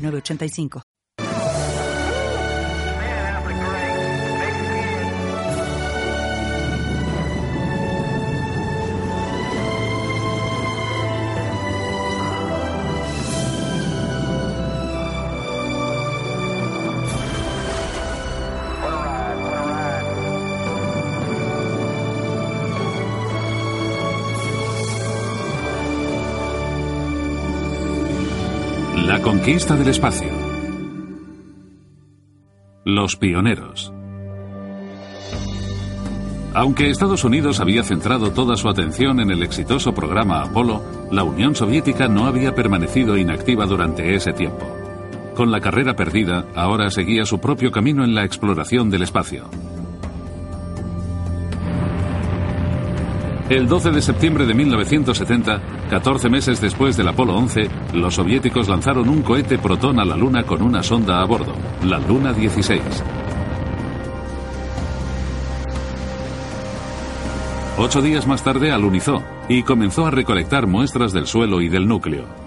906985. Conquista del espacio. Los pioneros. Aunque Estados Unidos había centrado toda su atención en el exitoso programa Apolo, la Unión Soviética no había permanecido inactiva durante ese tiempo. Con la carrera perdida, ahora seguía su propio camino en la exploración del espacio. El 12 de septiembre de 1970, 14 meses después del Apolo 11, los soviéticos lanzaron un cohete Proton a la Luna con una sonda a bordo, la Luna 16. Ocho días más tarde alunizó y comenzó a recolectar muestras del suelo y del núcleo.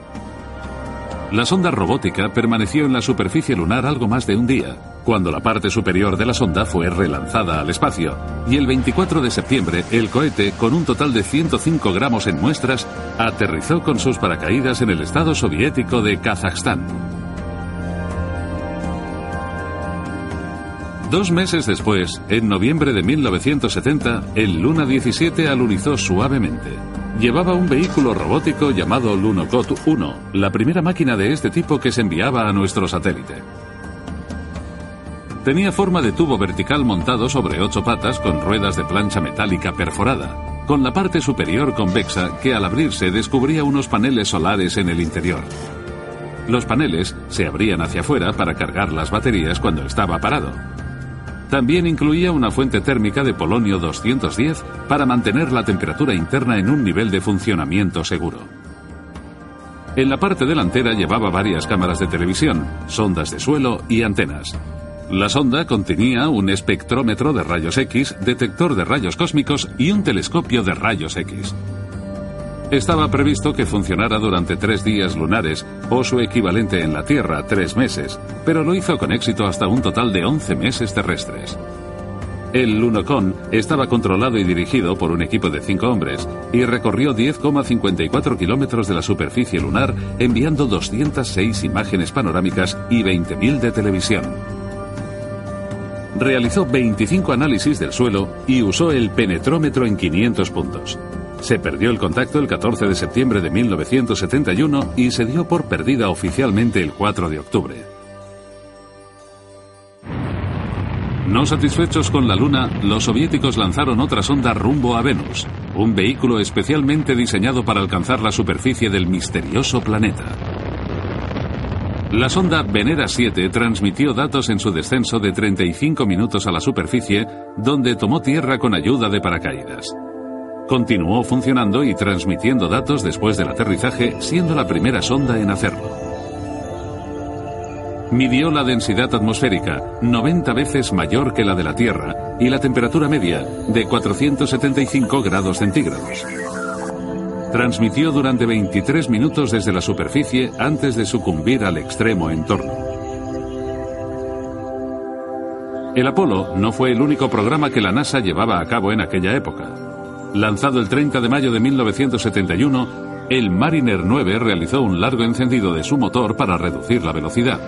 La sonda robótica permaneció en la superficie lunar algo más de un día, cuando la parte superior de la sonda fue relanzada al espacio, y el 24 de septiembre el cohete, con un total de 105 gramos en muestras, aterrizó con sus paracaídas en el estado soviético de Kazajstán. Dos meses después, en noviembre de 1970, el Luna 17 alunizó suavemente. Llevaba un vehículo robótico llamado Lunokot 1, la primera máquina de este tipo que se enviaba a nuestro satélite. Tenía forma de tubo vertical montado sobre ocho patas con ruedas de plancha metálica perforada, con la parte superior convexa que al abrirse descubría unos paneles solares en el interior. Los paneles se abrían hacia afuera para cargar las baterías cuando estaba parado. También incluía una fuente térmica de polonio 210 para mantener la temperatura interna en un nivel de funcionamiento seguro. En la parte delantera llevaba varias cámaras de televisión, sondas de suelo y antenas. La sonda contenía un espectrómetro de rayos X, detector de rayos cósmicos y un telescopio de rayos X. Estaba previsto que funcionara durante tres días lunares o su equivalente en la Tierra, tres meses, pero lo hizo con éxito hasta un total de 11 meses terrestres. El Lunocon estaba controlado y dirigido por un equipo de cinco hombres y recorrió 10,54 kilómetros de la superficie lunar enviando 206 imágenes panorámicas y 20.000 de televisión. Realizó 25 análisis del suelo y usó el penetrómetro en 500 puntos. Se perdió el contacto el 14 de septiembre de 1971 y se dio por perdida oficialmente el 4 de octubre. No satisfechos con la Luna, los soviéticos lanzaron otra sonda rumbo a Venus, un vehículo especialmente diseñado para alcanzar la superficie del misterioso planeta. La sonda Venera 7 transmitió datos en su descenso de 35 minutos a la superficie, donde tomó tierra con ayuda de paracaídas. Continuó funcionando y transmitiendo datos después del aterrizaje, siendo la primera sonda en hacerlo. Midió la densidad atmosférica, 90 veces mayor que la de la Tierra, y la temperatura media, de 475 grados centígrados. Transmitió durante 23 minutos desde la superficie antes de sucumbir al extremo entorno. El Apolo no fue el único programa que la NASA llevaba a cabo en aquella época. Lanzado el 30 de mayo de 1971, el Mariner 9 realizó un largo encendido de su motor para reducir la velocidad,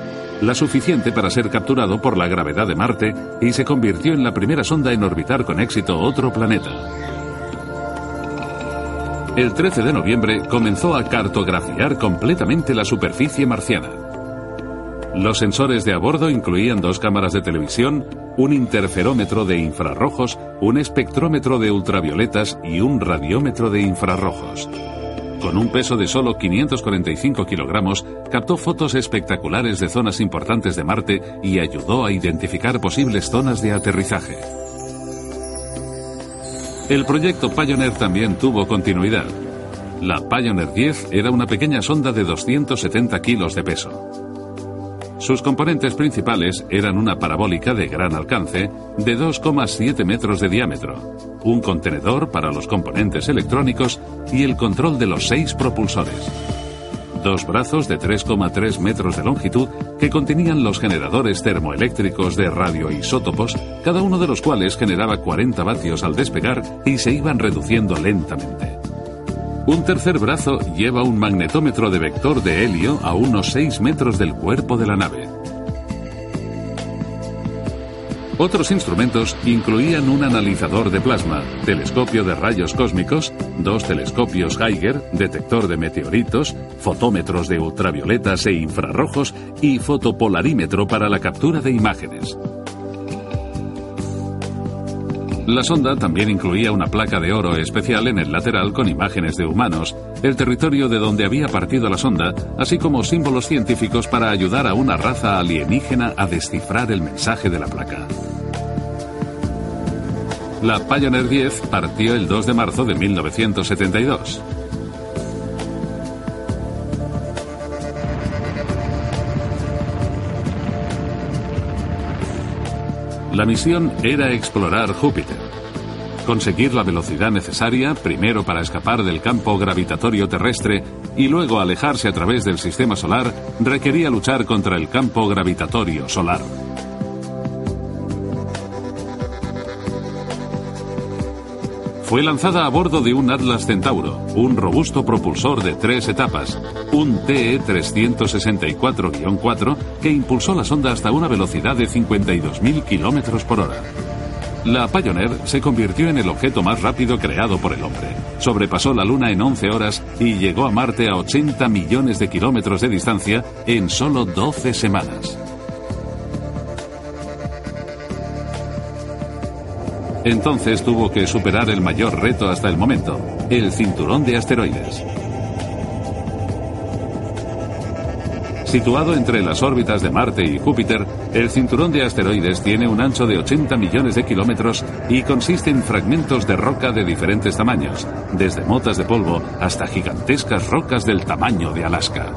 la suficiente para ser capturado por la gravedad de Marte y se convirtió en la primera sonda en orbitar con éxito otro planeta. El 13 de noviembre comenzó a cartografiar completamente la superficie marciana. Los sensores de a bordo incluían dos cámaras de televisión, un interferómetro de infrarrojos, un espectrómetro de ultravioletas y un radiómetro de infrarrojos. Con un peso de solo 545 kilogramos, captó fotos espectaculares de zonas importantes de Marte y ayudó a identificar posibles zonas de aterrizaje. El proyecto Pioneer también tuvo continuidad. La Pioneer 10 era una pequeña sonda de 270 kilos de peso. Sus componentes principales eran una parabólica de gran alcance de 2,7 metros de diámetro, un contenedor para los componentes electrónicos y el control de los seis propulsores. Dos brazos de 3,3 metros de longitud que contenían los generadores termoeléctricos de radioisótopos, cada uno de los cuales generaba 40 vatios al despegar y se iban reduciendo lentamente. Un tercer brazo lleva un magnetómetro de vector de helio a unos 6 metros del cuerpo de la nave. Otros instrumentos incluían un analizador de plasma, telescopio de rayos cósmicos, dos telescopios Geiger, detector de meteoritos, fotómetros de ultravioletas e infrarrojos y fotopolarímetro para la captura de imágenes. La sonda también incluía una placa de oro especial en el lateral con imágenes de humanos, el territorio de donde había partido la sonda, así como símbolos científicos para ayudar a una raza alienígena a descifrar el mensaje de la placa. La Pioneer 10 partió el 2 de marzo de 1972. La misión era explorar Júpiter. Conseguir la velocidad necesaria, primero para escapar del campo gravitatorio terrestre y luego alejarse a través del sistema solar, requería luchar contra el campo gravitatorio solar. Fue lanzada a bordo de un Atlas Centauro, un robusto propulsor de tres etapas, un TE-364-4 que impulsó la sonda hasta una velocidad de 52.000 km por hora. La Pioneer se convirtió en el objeto más rápido creado por el hombre. Sobrepasó la Luna en 11 horas y llegó a Marte a 80 millones de kilómetros de distancia en solo 12 semanas. Entonces tuvo que superar el mayor reto hasta el momento, el cinturón de asteroides. Situado entre las órbitas de Marte y Júpiter, el cinturón de asteroides tiene un ancho de 80 millones de kilómetros y consiste en fragmentos de roca de diferentes tamaños, desde motas de polvo hasta gigantescas rocas del tamaño de Alaska.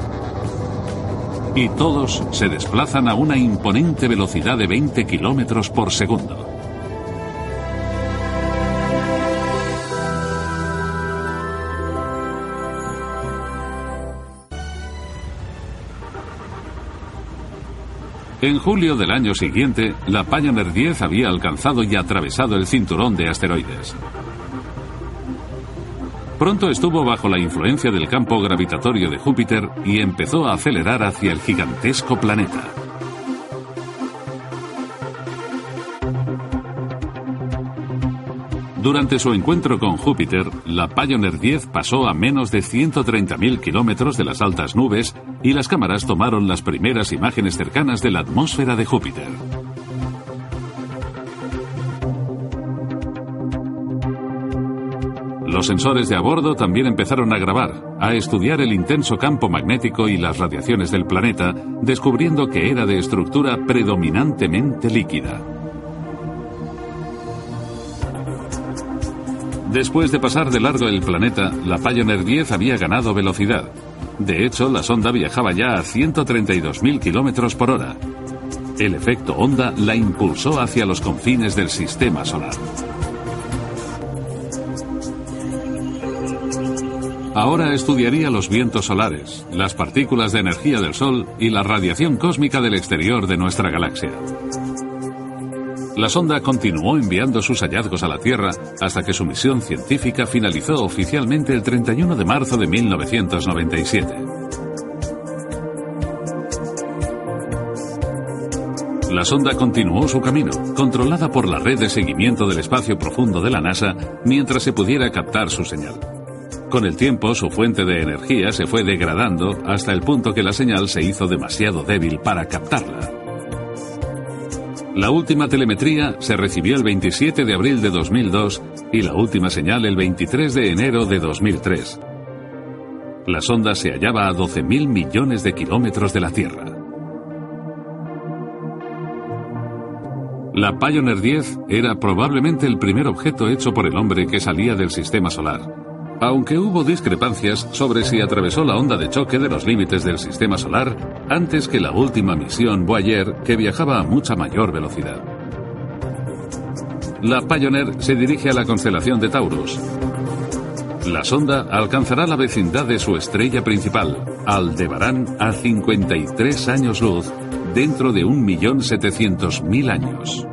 Y todos se desplazan a una imponente velocidad de 20 kilómetros por segundo. En julio del año siguiente, la Pioneer 10 había alcanzado y atravesado el cinturón de asteroides. Pronto estuvo bajo la influencia del campo gravitatorio de Júpiter y empezó a acelerar hacia el gigantesco planeta. Durante su encuentro con Júpiter, la Pioneer 10 pasó a menos de 130.000 kilómetros de las altas nubes y las cámaras tomaron las primeras imágenes cercanas de la atmósfera de Júpiter. Los sensores de a bordo también empezaron a grabar, a estudiar el intenso campo magnético y las radiaciones del planeta, descubriendo que era de estructura predominantemente líquida. Después de pasar de largo el planeta, la Pioneer 10 había ganado velocidad. De hecho, la sonda viajaba ya a 132.000 kilómetros por hora. El efecto onda la impulsó hacia los confines del sistema solar. Ahora estudiaría los vientos solares, las partículas de energía del Sol y la radiación cósmica del exterior de nuestra galaxia. La sonda continuó enviando sus hallazgos a la Tierra hasta que su misión científica finalizó oficialmente el 31 de marzo de 1997. La sonda continuó su camino, controlada por la red de seguimiento del espacio profundo de la NASA, mientras se pudiera captar su señal. Con el tiempo, su fuente de energía se fue degradando hasta el punto que la señal se hizo demasiado débil para captarla. La última telemetría se recibió el 27 de abril de 2002 y la última señal el 23 de enero de 2003. La sonda se hallaba a 12.000 millones de kilómetros de la Tierra. La Pioneer 10 era probablemente el primer objeto hecho por el hombre que salía del sistema solar, aunque hubo discrepancias sobre si atravesó la onda de choque de los límites del sistema solar antes que la última misión Voyager que viajaba a mucha mayor velocidad. La Pioneer se dirige a la constelación de Taurus, la sonda alcanzará la vecindad de su estrella principal, Aldebarán, a 53 años luz, dentro de 1.700.000 años.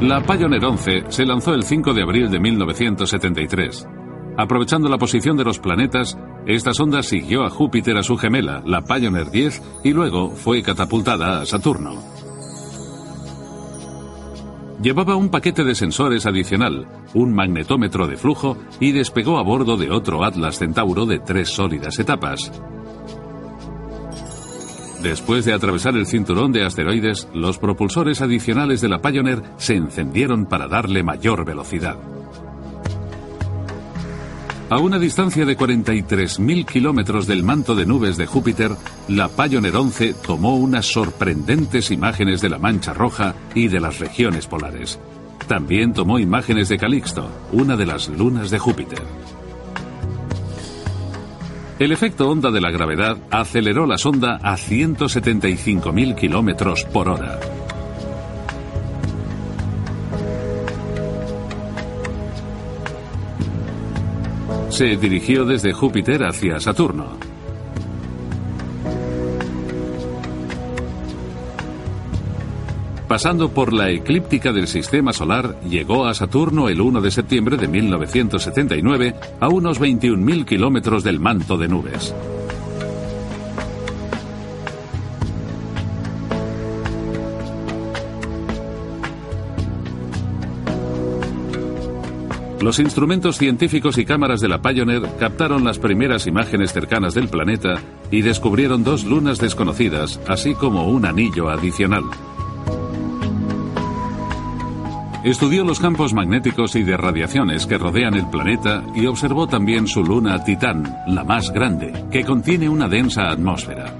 La Pioneer 11 se lanzó el 5 de abril de 1973. Aprovechando la posición de los planetas, esta sonda siguió a Júpiter a su gemela, la Pioneer 10, y luego fue catapultada a Saturno. Llevaba un paquete de sensores adicional, un magnetómetro de flujo y despegó a bordo de otro Atlas Centauro de tres sólidas etapas. Después de atravesar el cinturón de asteroides, los propulsores adicionales de la Pioneer se encendieron para darle mayor velocidad. A una distancia de 43.000 kilómetros del manto de nubes de Júpiter, la Pioneer 11 tomó unas sorprendentes imágenes de la mancha roja y de las regiones polares. También tomó imágenes de Calixto, una de las lunas de Júpiter. El efecto onda de la gravedad aceleró la sonda a 175.000 kilómetros por hora. se dirigió desde Júpiter hacia Saturno. Pasando por la eclíptica del Sistema Solar, llegó a Saturno el 1 de septiembre de 1979 a unos 21.000 kilómetros del manto de nubes. Los instrumentos científicos y cámaras de la Pioneer captaron las primeras imágenes cercanas del planeta y descubrieron dos lunas desconocidas, así como un anillo adicional. Estudió los campos magnéticos y de radiaciones que rodean el planeta y observó también su luna Titán, la más grande, que contiene una densa atmósfera.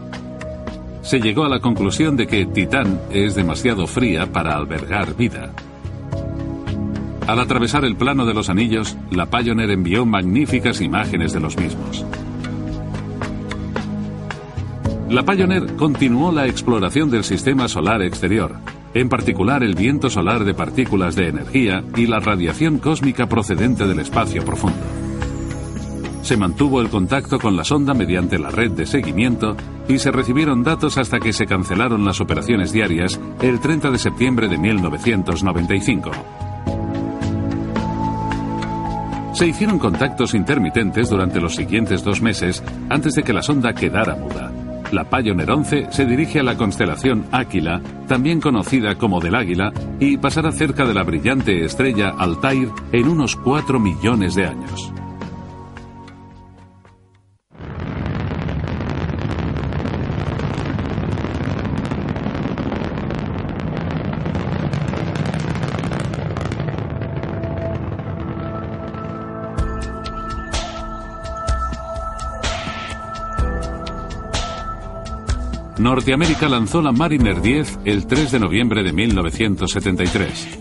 Se llegó a la conclusión de que Titán es demasiado fría para albergar vida. Al atravesar el plano de los anillos, la Pioneer envió magníficas imágenes de los mismos. La Pioneer continuó la exploración del sistema solar exterior, en particular el viento solar de partículas de energía y la radiación cósmica procedente del espacio profundo. Se mantuvo el contacto con la sonda mediante la red de seguimiento y se recibieron datos hasta que se cancelaron las operaciones diarias el 30 de septiembre de 1995. Se hicieron contactos intermitentes durante los siguientes dos meses antes de que la sonda quedara muda. La Pioneer 11 se dirige a la constelación Áquila, también conocida como del Águila, y pasará cerca de la brillante estrella Altair en unos 4 millones de años. Norteamérica lanzó la Mariner 10 el 3 de noviembre de 1973.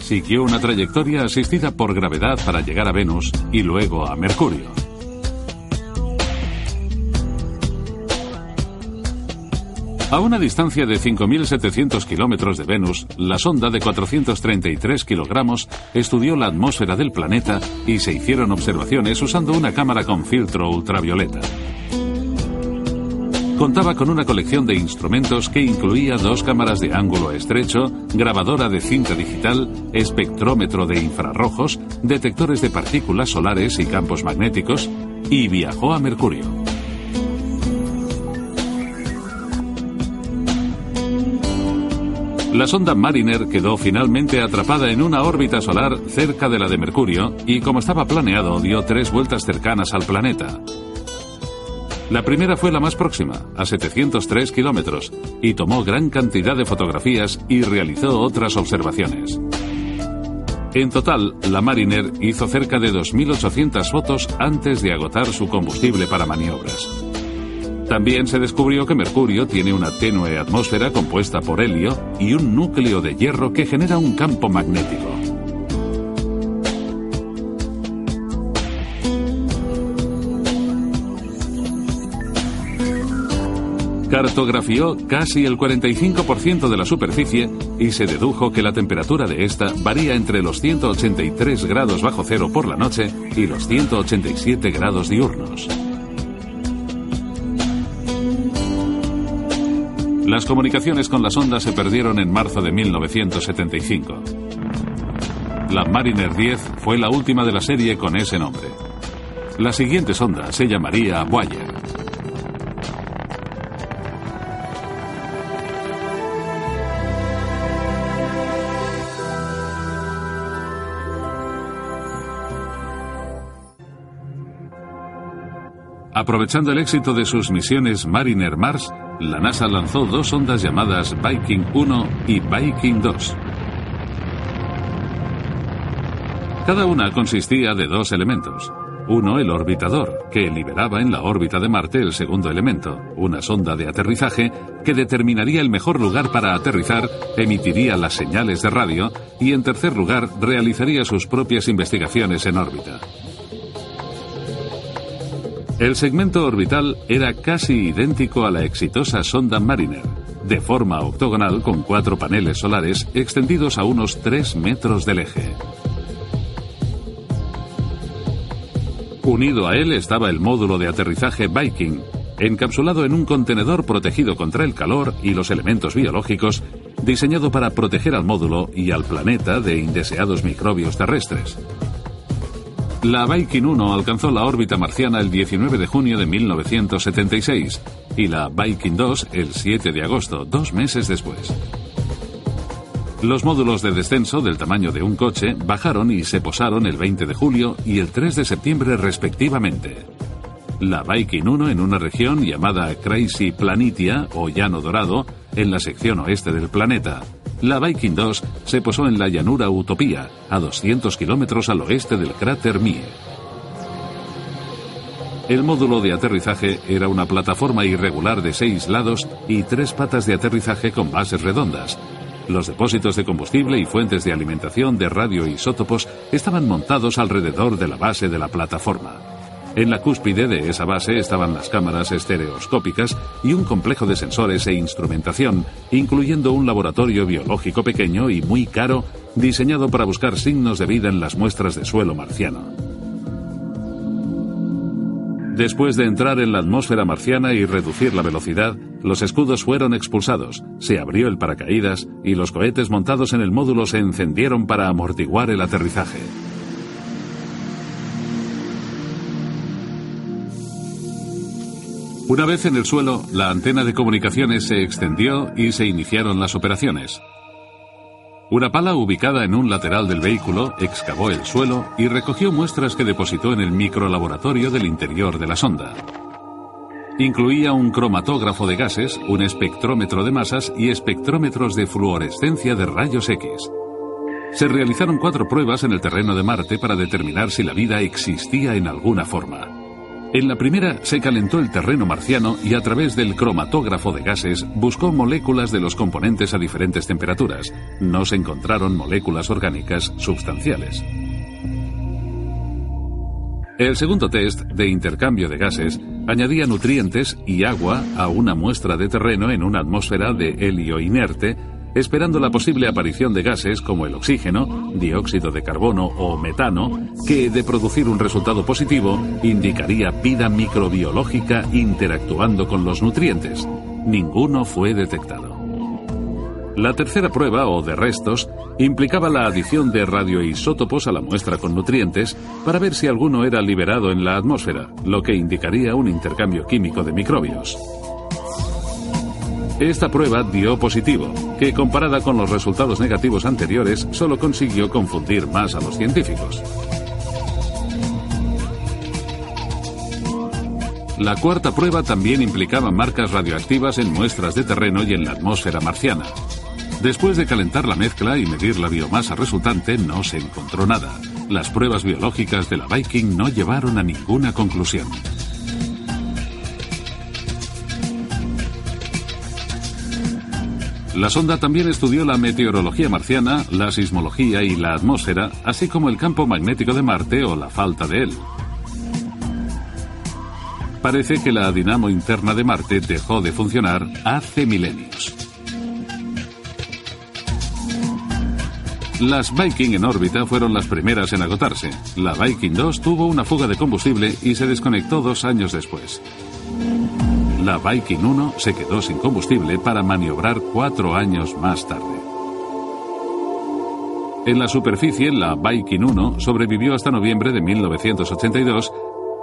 Siguió una trayectoria asistida por gravedad para llegar a Venus y luego a Mercurio. A una distancia de 5.700 kilómetros de Venus, la sonda de 433 kilogramos estudió la atmósfera del planeta y se hicieron observaciones usando una cámara con filtro ultravioleta contaba con una colección de instrumentos que incluía dos cámaras de ángulo estrecho, grabadora de cinta digital, espectrómetro de infrarrojos, detectores de partículas solares y campos magnéticos, y viajó a Mercurio. La sonda Mariner quedó finalmente atrapada en una órbita solar cerca de la de Mercurio y como estaba planeado dio tres vueltas cercanas al planeta. La primera fue la más próxima, a 703 kilómetros, y tomó gran cantidad de fotografías y realizó otras observaciones. En total, la Mariner hizo cerca de 2.800 fotos antes de agotar su combustible para maniobras. También se descubrió que Mercurio tiene una tenue atmósfera compuesta por helio y un núcleo de hierro que genera un campo magnético. Cartografió casi el 45% de la superficie y se dedujo que la temperatura de esta varía entre los 183 grados bajo cero por la noche y los 187 grados diurnos. Las comunicaciones con la sonda se perdieron en marzo de 1975. La Mariner 10 fue la última de la serie con ese nombre. La siguiente sonda se llamaría Voyager. Aprovechando el éxito de sus misiones Mariner Mars, la NASA lanzó dos sondas llamadas Viking 1 y Viking 2. Cada una consistía de dos elementos. Uno, el orbitador, que liberaba en la órbita de Marte el segundo elemento, una sonda de aterrizaje que determinaría el mejor lugar para aterrizar, emitiría las señales de radio y, en tercer lugar, realizaría sus propias investigaciones en órbita. El segmento orbital era casi idéntico a la exitosa sonda Mariner, de forma octogonal con cuatro paneles solares extendidos a unos 3 metros del eje. Unido a él estaba el módulo de aterrizaje Viking, encapsulado en un contenedor protegido contra el calor y los elementos biológicos, diseñado para proteger al módulo y al planeta de indeseados microbios terrestres. La Viking 1 alcanzó la órbita marciana el 19 de junio de 1976 y la Viking 2 el 7 de agosto, dos meses después. Los módulos de descenso del tamaño de un coche bajaron y se posaron el 20 de julio y el 3 de septiembre respectivamente. La Viking 1 en una región llamada Crazy Planitia o Llano Dorado, en la sección oeste del planeta, la Viking 2 se posó en la llanura Utopía, a 200 kilómetros al oeste del cráter Mie. El módulo de aterrizaje era una plataforma irregular de seis lados y tres patas de aterrizaje con bases redondas. Los depósitos de combustible y fuentes de alimentación de radioisótopos estaban montados alrededor de la base de la plataforma. En la cúspide de esa base estaban las cámaras estereoscópicas y un complejo de sensores e instrumentación, incluyendo un laboratorio biológico pequeño y muy caro diseñado para buscar signos de vida en las muestras de suelo marciano. Después de entrar en la atmósfera marciana y reducir la velocidad, los escudos fueron expulsados, se abrió el paracaídas y los cohetes montados en el módulo se encendieron para amortiguar el aterrizaje. Una vez en el suelo, la antena de comunicaciones se extendió y se iniciaron las operaciones. Una pala ubicada en un lateral del vehículo excavó el suelo y recogió muestras que depositó en el microlaboratorio del interior de la sonda. Incluía un cromatógrafo de gases, un espectrómetro de masas y espectrómetros de fluorescencia de rayos X. Se realizaron cuatro pruebas en el terreno de Marte para determinar si la vida existía en alguna forma. En la primera se calentó el terreno marciano y a través del cromatógrafo de gases buscó moléculas de los componentes a diferentes temperaturas. No se encontraron moléculas orgánicas sustanciales. El segundo test de intercambio de gases añadía nutrientes y agua a una muestra de terreno en una atmósfera de helio inerte esperando la posible aparición de gases como el oxígeno, dióxido de carbono o metano, que de producir un resultado positivo indicaría vida microbiológica interactuando con los nutrientes. Ninguno fue detectado. La tercera prueba, o de restos, implicaba la adición de radioisótopos a la muestra con nutrientes para ver si alguno era liberado en la atmósfera, lo que indicaría un intercambio químico de microbios. Esta prueba dio positivo, que comparada con los resultados negativos anteriores solo consiguió confundir más a los científicos. La cuarta prueba también implicaba marcas radioactivas en muestras de terreno y en la atmósfera marciana. Después de calentar la mezcla y medir la biomasa resultante, no se encontró nada. Las pruebas biológicas de la Viking no llevaron a ninguna conclusión. La sonda también estudió la meteorología marciana, la sismología y la atmósfera, así como el campo magnético de Marte o la falta de él. Parece que la dinamo interna de Marte dejó de funcionar hace milenios. Las Viking en órbita fueron las primeras en agotarse. La Viking 2 tuvo una fuga de combustible y se desconectó dos años después. La Viking 1 se quedó sin combustible para maniobrar cuatro años más tarde. En la superficie, la Viking 1 sobrevivió hasta noviembre de 1982,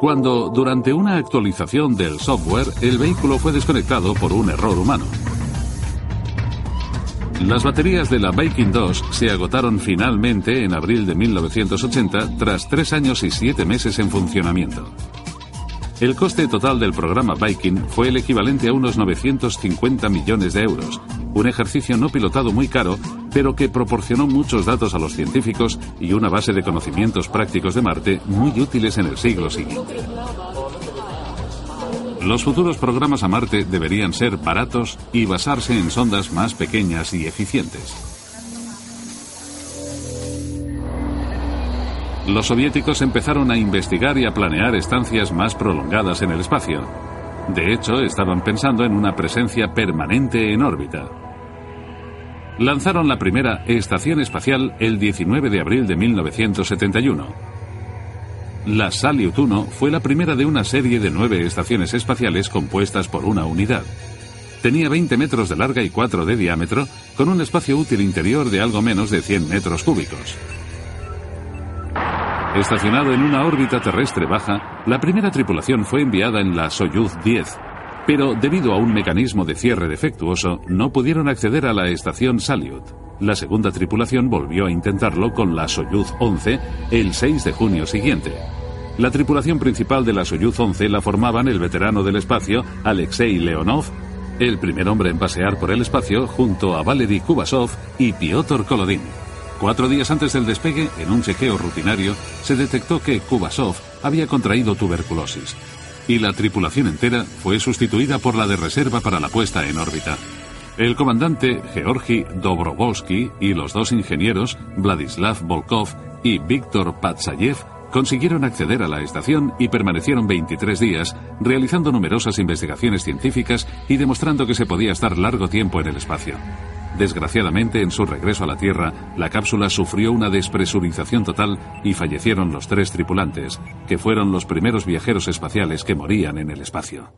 cuando, durante una actualización del software, el vehículo fue desconectado por un error humano. Las baterías de la Viking 2 se agotaron finalmente en abril de 1980 tras tres años y siete meses en funcionamiento. El coste total del programa Viking fue el equivalente a unos 950 millones de euros, un ejercicio no pilotado muy caro, pero que proporcionó muchos datos a los científicos y una base de conocimientos prácticos de Marte muy útiles en el siglo siguiente. Los futuros programas a Marte deberían ser baratos y basarse en sondas más pequeñas y eficientes. Los soviéticos empezaron a investigar y a planear estancias más prolongadas en el espacio. De hecho, estaban pensando en una presencia permanente en órbita. Lanzaron la primera estación espacial el 19 de abril de 1971. La Salyut 1 fue la primera de una serie de nueve estaciones espaciales compuestas por una unidad. Tenía 20 metros de larga y 4 de diámetro, con un espacio útil interior de algo menos de 100 metros cúbicos. Estacionado en una órbita terrestre baja, la primera tripulación fue enviada en la Soyuz 10, pero debido a un mecanismo de cierre defectuoso, no pudieron acceder a la estación Salyut. La segunda tripulación volvió a intentarlo con la Soyuz 11 el 6 de junio siguiente. La tripulación principal de la Soyuz 11 la formaban el veterano del espacio Alexei Leonov, el primer hombre en pasear por el espacio junto a Valery Kubasov y Piotr Kolodin. Cuatro días antes del despegue, en un chequeo rutinario, se detectó que Kubasov había contraído tuberculosis y la tripulación entera fue sustituida por la de reserva para la puesta en órbita. El comandante Georgi Dobrovolsky y los dos ingenieros, Vladislav Volkov y Víctor Patsayev, consiguieron acceder a la estación y permanecieron 23 días, realizando numerosas investigaciones científicas y demostrando que se podía estar largo tiempo en el espacio. Desgraciadamente, en su regreso a la Tierra, la cápsula sufrió una despresurización total y fallecieron los tres tripulantes, que fueron los primeros viajeros espaciales que morían en el espacio.